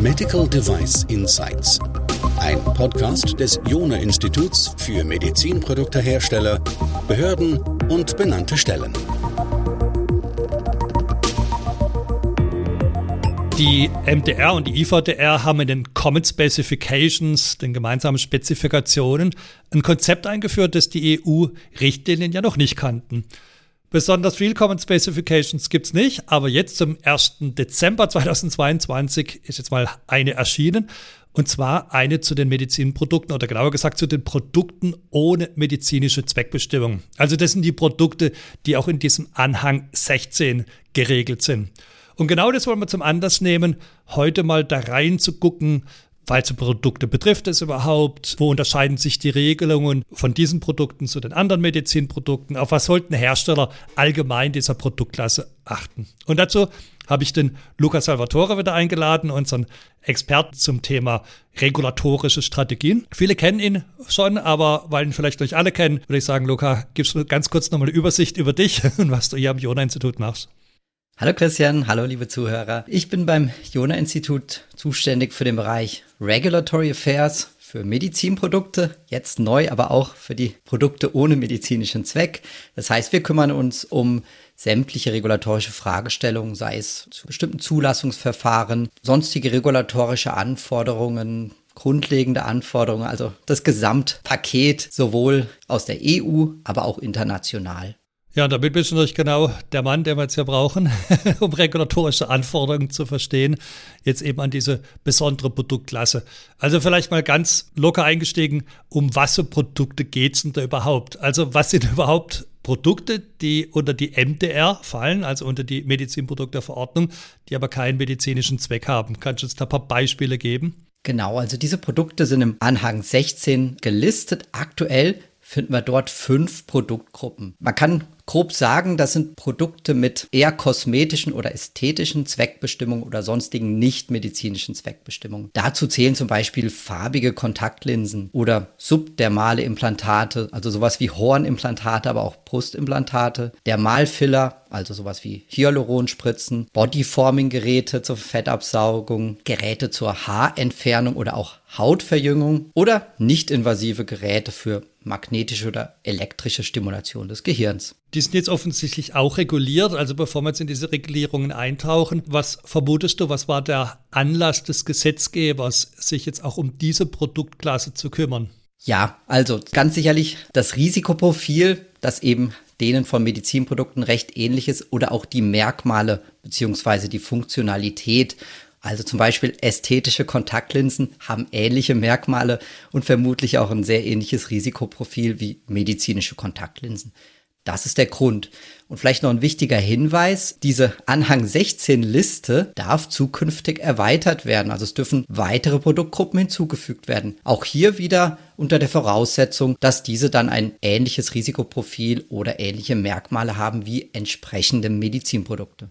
Medical Device Insights. Ein Podcast des Jona Instituts für Medizinproduktehersteller, Behörden und benannte Stellen. Die MDR und die IVDR haben in den Common Specifications, den gemeinsamen Spezifikationen, ein Konzept eingeführt, das die EU-Richtlinien ja noch nicht kannten. Besonders viel Common Specifications gibt es nicht, aber jetzt zum 1. Dezember 2022 ist jetzt mal eine erschienen. Und zwar eine zu den Medizinprodukten oder genauer gesagt zu den Produkten ohne medizinische Zweckbestimmung. Also das sind die Produkte, die auch in diesem Anhang 16 geregelt sind. Und genau das wollen wir zum Anlass nehmen, heute mal da rein zu gucken, Welche Produkte betrifft es überhaupt? Wo unterscheiden sich die Regelungen von diesen Produkten zu den anderen Medizinprodukten? Auf was sollten Hersteller allgemein dieser Produktklasse achten? Und dazu habe ich den Luca Salvatore wieder eingeladen, unseren Experten zum Thema regulatorische Strategien. Viele kennen ihn schon, aber weil ihn vielleicht nicht alle kennen, würde ich sagen, Luca, gibst du ganz kurz nochmal eine Übersicht über dich und was du hier am Jona-Institut machst. Hallo Christian, hallo liebe Zuhörer. Ich bin beim Jona-Institut zuständig für den Bereich Regulatory Affairs für Medizinprodukte, jetzt neu, aber auch für die Produkte ohne medizinischen Zweck. Das heißt, wir kümmern uns um sämtliche regulatorische Fragestellungen, sei es zu bestimmten Zulassungsverfahren, sonstige regulatorische Anforderungen, grundlegende Anforderungen, also das Gesamtpaket sowohl aus der EU, aber auch international. Ja, damit bist du natürlich genau der Mann, den wir jetzt hier brauchen, um regulatorische Anforderungen zu verstehen, jetzt eben an diese besondere Produktklasse. Also vielleicht mal ganz locker eingestiegen, um was für Produkte geht es denn da überhaupt? Also was sind überhaupt Produkte, die unter die MDR fallen, also unter die Medizinprodukteverordnung, die aber keinen medizinischen Zweck haben? Kannst du uns da ein paar Beispiele geben? Genau, also diese Produkte sind im Anhang 16 gelistet. Aktuell finden wir dort fünf Produktgruppen. Man kann grob sagen, das sind Produkte mit eher kosmetischen oder ästhetischen Zweckbestimmungen oder sonstigen nicht-medizinischen Zweckbestimmungen. Dazu zählen zum Beispiel farbige Kontaktlinsen oder subdermale Implantate, also sowas wie Hornimplantate, aber auch Brustimplantate, Dermalfiller, also sowas wie Hyaluronspritzen, Bodyforming-Geräte zur Fettabsaugung, Geräte zur Haarentfernung oder auch Hautverjüngung oder nicht-invasive Geräte für magnetische oder elektrische Stimulation des Gehirns. Die sind jetzt offensichtlich auch reguliert. Also bevor wir jetzt in diese Regulierungen eintauchen, was vermutest du, was war der Anlass des Gesetzgebers, sich jetzt auch um diese Produktklasse zu kümmern? Ja, also ganz sicherlich das Risikoprofil, das eben denen von Medizinprodukten recht ähnlich ist oder auch die Merkmale beziehungsweise die Funktionalität also zum Beispiel ästhetische Kontaktlinsen haben ähnliche Merkmale und vermutlich auch ein sehr ähnliches Risikoprofil wie medizinische Kontaktlinsen. Das ist der Grund. Und vielleicht noch ein wichtiger Hinweis, diese Anhang 16 Liste darf zukünftig erweitert werden. Also es dürfen weitere Produktgruppen hinzugefügt werden. Auch hier wieder unter der Voraussetzung, dass diese dann ein ähnliches Risikoprofil oder ähnliche Merkmale haben wie entsprechende Medizinprodukte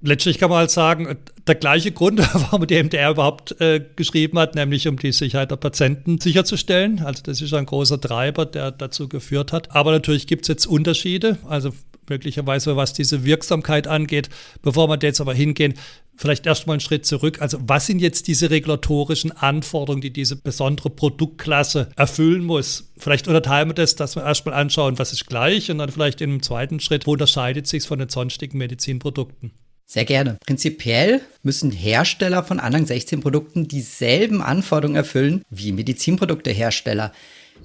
letztlich kann man halt sagen, der gleiche Grund, warum die MDR überhaupt äh, geschrieben hat, nämlich um die Sicherheit der Patienten sicherzustellen. Also das ist ein großer Treiber, der dazu geführt hat. Aber natürlich gibt es jetzt Unterschiede, also möglicherweise was diese Wirksamkeit angeht. Bevor wir jetzt aber hingehen, vielleicht erstmal einen Schritt zurück. Also was sind jetzt diese regulatorischen Anforderungen, die diese besondere Produktklasse erfüllen muss? Vielleicht unterteilen wir das, dass wir erstmal anschauen, was ist gleich und dann vielleicht einem zweiten Schritt, wo unterscheidet sich von den sonstigen Medizinprodukten? Sehr gerne. Prinzipiell müssen Hersteller von Anhang 16 Produkten dieselben Anforderungen erfüllen wie Medizinproduktehersteller.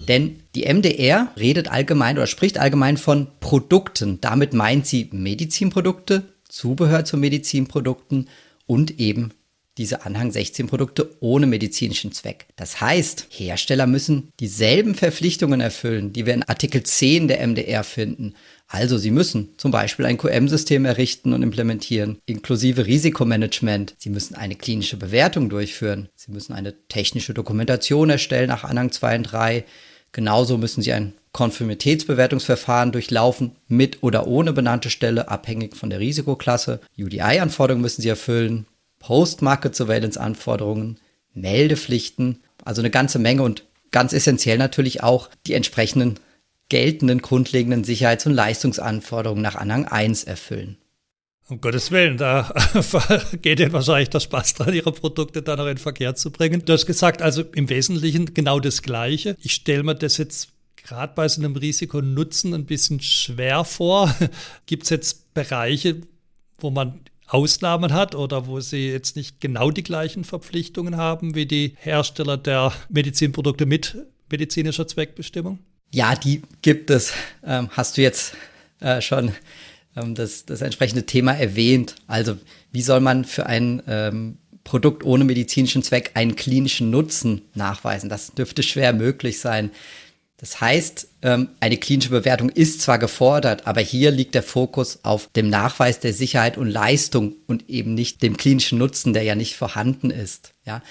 Denn die MDR redet allgemein oder spricht allgemein von Produkten. Damit meint sie Medizinprodukte, Zubehör zu Medizinprodukten und eben diese Anhang 16 Produkte ohne medizinischen Zweck. Das heißt, Hersteller müssen dieselben Verpflichtungen erfüllen, die wir in Artikel 10 der MDR finden. Also sie müssen zum Beispiel ein QM-System errichten und implementieren, inklusive Risikomanagement. Sie müssen eine klinische Bewertung durchführen. Sie müssen eine technische Dokumentation erstellen nach Anhang 2 und 3. Genauso müssen sie ein Konformitätsbewertungsverfahren durchlaufen, mit oder ohne benannte Stelle, abhängig von der Risikoklasse. UDI-Anforderungen müssen sie erfüllen, Post-Market-Surveillance-Anforderungen, Meldepflichten, also eine ganze Menge und ganz essentiell natürlich auch die entsprechenden geltenden grundlegenden Sicherheits- und Leistungsanforderungen nach Anhang 1 erfüllen. Um Gottes Willen, da geht Ihnen wahrscheinlich der Spaß dran, Ihre Produkte dann noch in Verkehr zu bringen. Du hast gesagt, also im Wesentlichen genau das Gleiche. Ich stelle mir das jetzt gerade bei so einem Risiko-Nutzen ein bisschen schwer vor. Gibt es jetzt Bereiche, wo man Ausnahmen hat oder wo sie jetzt nicht genau die gleichen Verpflichtungen haben wie die Hersteller der Medizinprodukte mit medizinischer Zweckbestimmung? Ja, die gibt es. Ähm, hast du jetzt äh, schon ähm, das, das entsprechende Thema erwähnt. Also wie soll man für ein ähm, Produkt ohne medizinischen Zweck einen klinischen Nutzen nachweisen? Das dürfte schwer möglich sein. Das heißt, ähm, eine klinische Bewertung ist zwar gefordert, aber hier liegt der Fokus auf dem Nachweis der Sicherheit und Leistung und eben nicht dem klinischen Nutzen, der ja nicht vorhanden ist. Ja,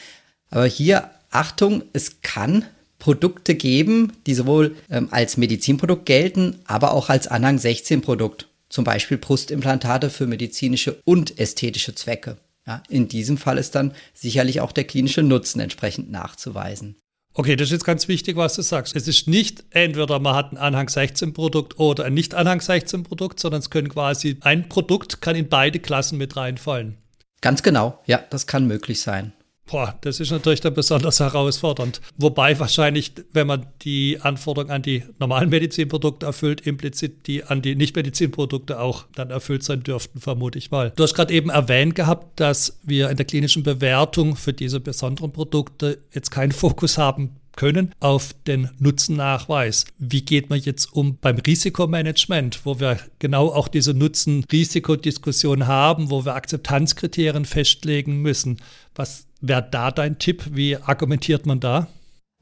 aber hier Achtung, es kann Produkte geben, die sowohl ähm, als Medizinprodukt gelten, aber auch als Anhang 16 Produkt zum Beispiel Brustimplantate für medizinische und ästhetische Zwecke. Ja, in diesem Fall ist dann sicherlich auch der klinische Nutzen entsprechend nachzuweisen. Okay, das ist jetzt ganz wichtig, was du sagst. Es ist nicht entweder man hat ein Anhang 16 Produkt oder ein nicht Anhang 16 Produkt, sondern es können quasi ein Produkt kann in beide Klassen mit reinfallen. Ganz genau, ja, das kann möglich sein. Boah, das ist natürlich dann besonders herausfordernd. Wobei wahrscheinlich, wenn man die Anforderungen an die normalen Medizinprodukte erfüllt, implizit die an die Nicht-Medizinprodukte auch dann erfüllt sein dürften, vermute ich mal. Du hast gerade eben erwähnt gehabt, dass wir in der klinischen Bewertung für diese besonderen Produkte jetzt keinen Fokus haben können auf den Nutzennachweis. Wie geht man jetzt um beim Risikomanagement, wo wir genau auch diese Nutzen-Risikodiskussion haben, wo wir Akzeptanzkriterien festlegen müssen? Was wäre da dein Tipp? Wie argumentiert man da?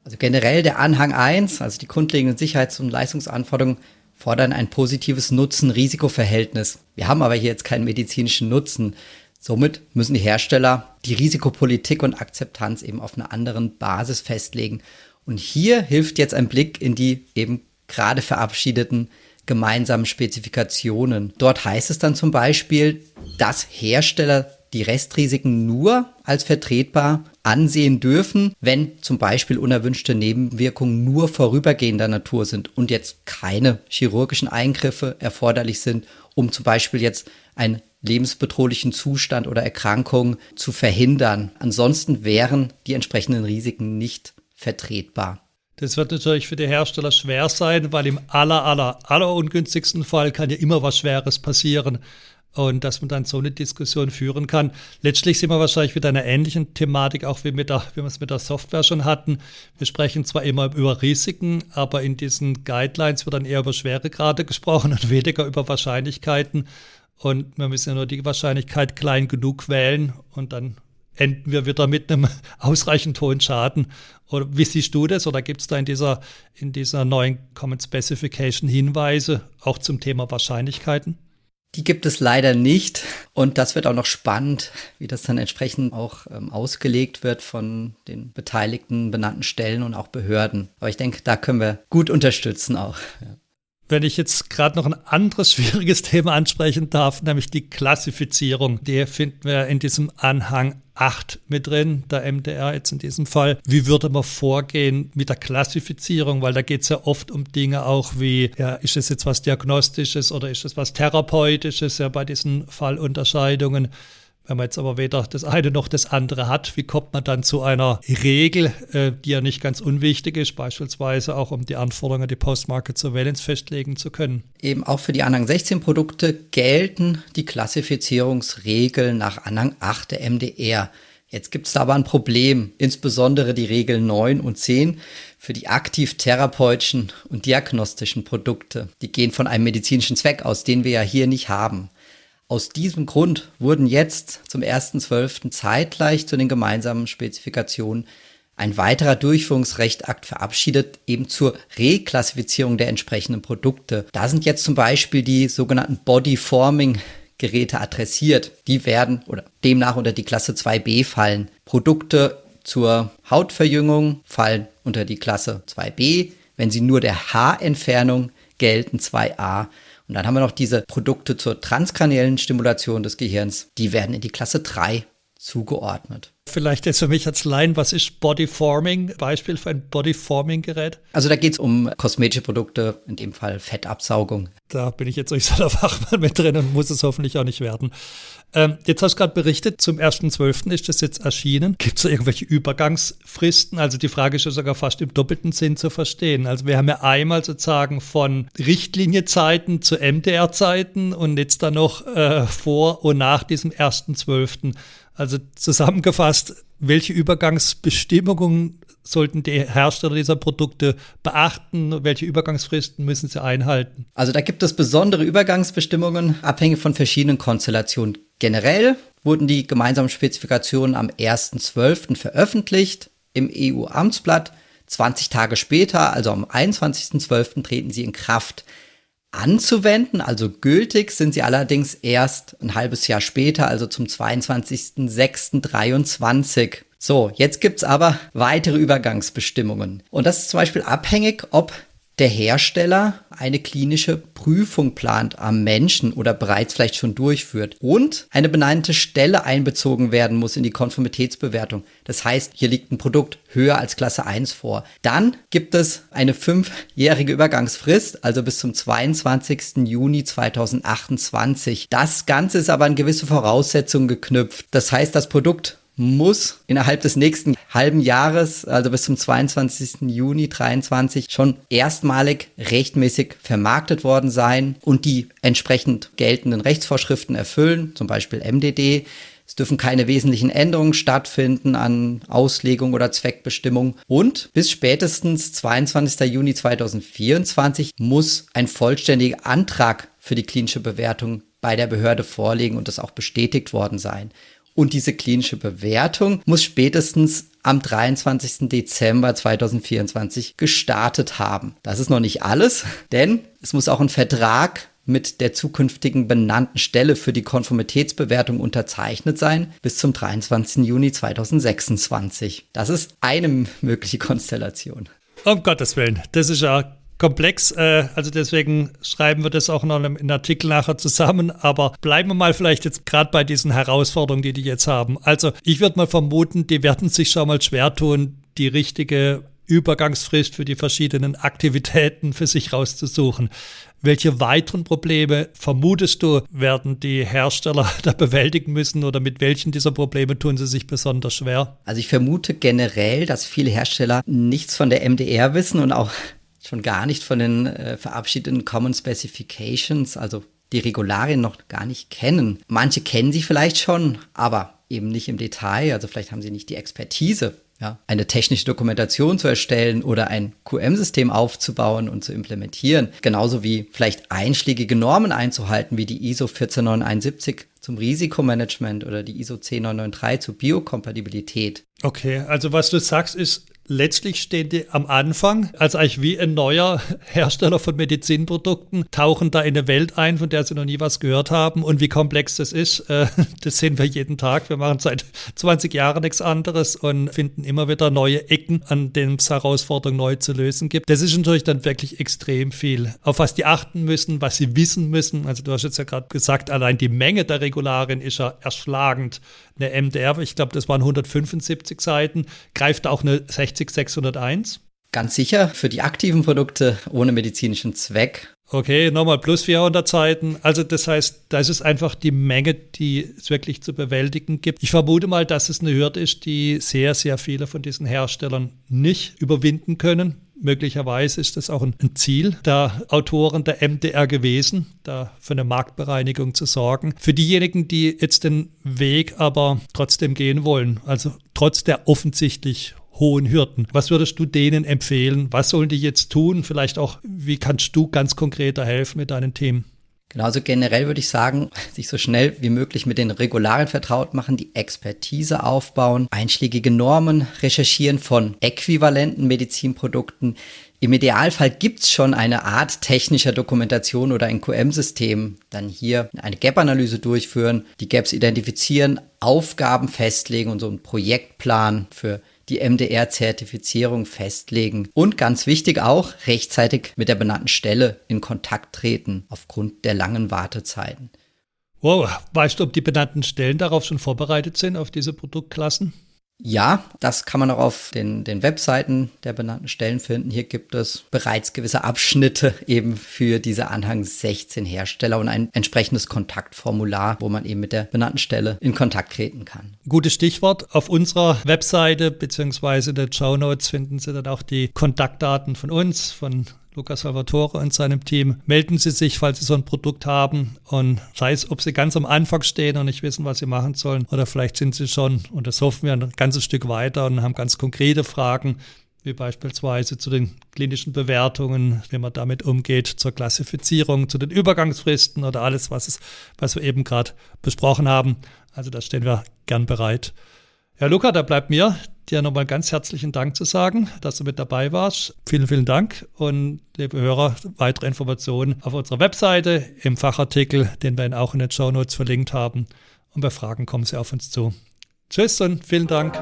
Also generell der Anhang 1, also die grundlegenden Sicherheits- und Leistungsanforderungen, fordern ein positives Nutzen-Risiko-Verhältnis. Wir haben aber hier jetzt keinen medizinischen Nutzen. Somit müssen die Hersteller die Risikopolitik und Akzeptanz eben auf einer anderen Basis festlegen. Und hier hilft jetzt ein Blick in die eben gerade verabschiedeten gemeinsamen Spezifikationen. Dort heißt es dann zum Beispiel, dass Hersteller die Restrisiken nur als vertretbar ansehen dürfen, wenn zum Beispiel unerwünschte Nebenwirkungen nur vorübergehender Natur sind und jetzt keine chirurgischen Eingriffe erforderlich sind, um zum Beispiel jetzt einen lebensbedrohlichen Zustand oder Erkrankung zu verhindern. Ansonsten wären die entsprechenden Risiken nicht vertretbar. Das wird natürlich für die Hersteller schwer sein, weil im aller, aller, aller ungünstigsten Fall kann ja immer was Schweres passieren und dass man dann so eine Diskussion führen kann. Letztlich sind wir wahrscheinlich mit einer ähnlichen Thematik, auch wie, mit der, wie wir es mit der Software schon hatten. Wir sprechen zwar immer über Risiken, aber in diesen Guidelines wird dann eher über Schweregrade gesprochen und weniger über Wahrscheinlichkeiten. Und wir müssen ja nur die Wahrscheinlichkeit klein genug wählen und dann enden wir wieder mit einem ausreichend hohen Schaden. Oder wie siehst du das? Oder gibt es da in dieser, in dieser neuen Common Specification Hinweise auch zum Thema Wahrscheinlichkeiten? Die gibt es leider nicht. Und das wird auch noch spannend, wie das dann entsprechend auch ähm, ausgelegt wird von den beteiligten benannten Stellen und auch Behörden. Aber ich denke, da können wir gut unterstützen auch. Ja. Wenn ich jetzt gerade noch ein anderes schwieriges Thema ansprechen darf, nämlich die Klassifizierung. Die finden wir in diesem Anhang 8 mit drin, der MDR jetzt in diesem Fall. Wie würde man vorgehen mit der Klassifizierung? Weil da geht es ja oft um Dinge auch wie, ja, ist es jetzt was Diagnostisches oder ist es was Therapeutisches, ja, bei diesen Fallunterscheidungen. Wenn man jetzt aber weder das eine noch das andere hat, wie kommt man dann zu einer Regel, äh, die ja nicht ganz unwichtig ist, beispielsweise auch um die Anforderungen an die Post-Market Surveillance festlegen zu können? Eben auch für die Anhang 16 Produkte gelten die Klassifizierungsregeln nach Anhang 8 der MDR. Jetzt gibt es da aber ein Problem, insbesondere die Regeln 9 und 10 für die aktiv therapeutischen und diagnostischen Produkte. Die gehen von einem medizinischen Zweck aus, den wir ja hier nicht haben. Aus diesem Grund wurden jetzt zum 1.12. zeitgleich zu den gemeinsamen Spezifikationen ein weiterer Durchführungsrechtakt verabschiedet, eben zur Reklassifizierung der entsprechenden Produkte. Da sind jetzt zum Beispiel die sogenannten Bodyforming Geräte adressiert. Die werden oder demnach unter die Klasse 2b fallen. Produkte zur Hautverjüngung fallen unter die Klasse 2b. Wenn sie nur der Haarentfernung gelten, 2a. Und dann haben wir noch diese Produkte zur transkraniellen Stimulation des Gehirns. Die werden in die Klasse 3 zugeordnet. Vielleicht jetzt für mich als Laien, was ist Bodyforming? Beispiel für ein Bodyforming-Gerät? Also da geht es um kosmetische Produkte, in dem Fall Fettabsaugung. Da bin ich jetzt nicht so der Fachmann mit drin und muss es hoffentlich auch nicht werden. Ähm, jetzt hast du gerade berichtet, zum 1.12. ist das jetzt erschienen. Gibt es da irgendwelche Übergangsfristen? Also die Frage ist ja sogar fast im doppelten Sinn zu verstehen. Also wir haben ja einmal sozusagen von Richtlinienzeiten zu MDR-Zeiten und jetzt dann noch äh, vor und nach diesem 1.12. Also zusammengefasst, welche Übergangsbestimmungen sollten die Hersteller dieser Produkte beachten? Welche Übergangsfristen müssen sie einhalten? Also da gibt es besondere Übergangsbestimmungen, abhängig von verschiedenen Konstellationen. Generell wurden die gemeinsamen Spezifikationen am 1.12. veröffentlicht im EU-Amtsblatt. 20 Tage später, also am 21.12., treten sie in Kraft anzuwenden, also gültig sind sie allerdings erst ein halbes Jahr später, also zum 22.06.23. So, jetzt gibt's aber weitere Übergangsbestimmungen. Und das ist zum Beispiel abhängig, ob der Hersteller eine klinische Prüfung plant am Menschen oder bereits vielleicht schon durchführt und eine benannte Stelle einbezogen werden muss in die Konformitätsbewertung. Das heißt, hier liegt ein Produkt höher als Klasse 1 vor. Dann gibt es eine fünfjährige Übergangsfrist, also bis zum 22. Juni 2028. Das Ganze ist aber an gewisse Voraussetzungen geknüpft. Das heißt, das Produkt muss innerhalb des nächsten halben Jahres, also bis zum 22. Juni 23, schon erstmalig rechtmäßig vermarktet worden sein und die entsprechend geltenden Rechtsvorschriften erfüllen, zum Beispiel MDD. Es dürfen keine wesentlichen Änderungen stattfinden an Auslegung oder Zweckbestimmung. Und bis spätestens 22. Juni 2024 muss ein vollständiger Antrag für die klinische Bewertung bei der Behörde vorliegen und das auch bestätigt worden sein. Und diese klinische Bewertung muss spätestens am 23. Dezember 2024 gestartet haben. Das ist noch nicht alles, denn es muss auch ein Vertrag mit der zukünftigen benannten Stelle für die Konformitätsbewertung unterzeichnet sein bis zum 23. Juni 2026. Das ist eine mögliche Konstellation. Um Gottes Willen, das ist ja komplex. Äh, also deswegen schreiben wir das auch noch in einem Artikel nachher zusammen. Aber bleiben wir mal vielleicht jetzt gerade bei diesen Herausforderungen, die die jetzt haben. Also ich würde mal vermuten, die werden sich schon mal schwer tun, die richtige Übergangsfrist für die verschiedenen Aktivitäten für sich rauszusuchen. Welche weiteren Probleme vermutest du, werden die Hersteller da bewältigen müssen oder mit welchen dieser Probleme tun sie sich besonders schwer? Also ich vermute generell, dass viele Hersteller nichts von der MDR wissen und auch schon gar nicht von den äh, verabschiedeten Common Specifications, also die Regularien noch gar nicht kennen. Manche kennen sie vielleicht schon, aber eben nicht im Detail. Also vielleicht haben sie nicht die Expertise, ja, eine technische Dokumentation zu erstellen oder ein QM-System aufzubauen und zu implementieren. Genauso wie vielleicht einschlägige Normen einzuhalten, wie die ISO 14971 zum Risikomanagement oder die ISO 10993 zur Biokompatibilität. Okay, also was du sagst ist, letztlich stehen die am Anfang, als eigentlich wie ein neuer Hersteller von Medizinprodukten, tauchen da in eine Welt ein, von der sie noch nie was gehört haben. Und wie komplex das ist, äh, das sehen wir jeden Tag. Wir machen seit 20 Jahren nichts anderes und finden immer wieder neue Ecken, an denen es Herausforderungen neu zu lösen gibt. Das ist natürlich dann wirklich extrem viel. Auf was die achten müssen, was sie wissen müssen. Also du hast jetzt ja gerade gesagt, allein die Menge der Regularien ist ja erschlagend. Eine MDR, ich glaube, das waren 175 Seiten, greift auch eine 60 60601? Ganz sicher, für die aktiven Produkte ohne medizinischen Zweck. Okay, nochmal plus 400 Seiten. Also das heißt, das ist einfach die Menge, die es wirklich zu bewältigen gibt. Ich vermute mal, dass es eine Hürde ist, die sehr, sehr viele von diesen Herstellern nicht überwinden können. Möglicherweise ist das auch ein Ziel der Autoren der MDR gewesen, da für eine Marktbereinigung zu sorgen. Für diejenigen, die jetzt den Weg aber trotzdem gehen wollen, also trotz der offensichtlich hohen Hürden. Was würdest du denen empfehlen? Was sollen die jetzt tun? Vielleicht auch, wie kannst du ganz konkret da helfen mit deinen Themen? Genau, also generell würde ich sagen, sich so schnell wie möglich mit den Regularien vertraut machen, die Expertise aufbauen, einschlägige Normen recherchieren von äquivalenten Medizinprodukten. Im Idealfall gibt's schon eine Art technischer Dokumentation oder ein QM-System. Dann hier eine Gap-Analyse durchführen, die Gaps identifizieren, Aufgaben festlegen und so einen Projektplan für die MDR-Zertifizierung festlegen und ganz wichtig auch rechtzeitig mit der benannten Stelle in Kontakt treten aufgrund der langen Wartezeiten. Wow, weißt du, ob die benannten Stellen darauf schon vorbereitet sind, auf diese Produktklassen? Ja, das kann man auch auf den, den Webseiten der benannten Stellen finden. Hier gibt es bereits gewisse Abschnitte eben für diese Anhang 16 Hersteller und ein entsprechendes Kontaktformular, wo man eben mit der benannten Stelle in Kontakt treten kann. Gutes Stichwort. Auf unserer Webseite beziehungsweise in den Show Notes finden Sie dann auch die Kontaktdaten von uns, von Lukas Salvatore und seinem Team. Melden Sie sich, falls Sie so ein Produkt haben und sei es, ob Sie ganz am Anfang stehen und nicht wissen, was Sie machen sollen oder vielleicht sind Sie schon, und das hoffen wir, ein ganzes Stück weiter und haben ganz konkrete Fragen, wie beispielsweise zu den klinischen Bewertungen, wie man damit umgeht, zur Klassifizierung, zu den Übergangsfristen oder alles, was, es, was wir eben gerade besprochen haben. Also da stehen wir gern bereit. Ja, Luca, da bleibt mir dir nochmal ganz herzlichen Dank zu sagen, dass du mit dabei warst. Vielen, vielen Dank und liebe Hörer, weitere Informationen auf unserer Webseite im Fachartikel, den wir Ihnen auch in den Show Notes verlinkt haben. Und bei Fragen kommen Sie auf uns zu. Tschüss und vielen Dank.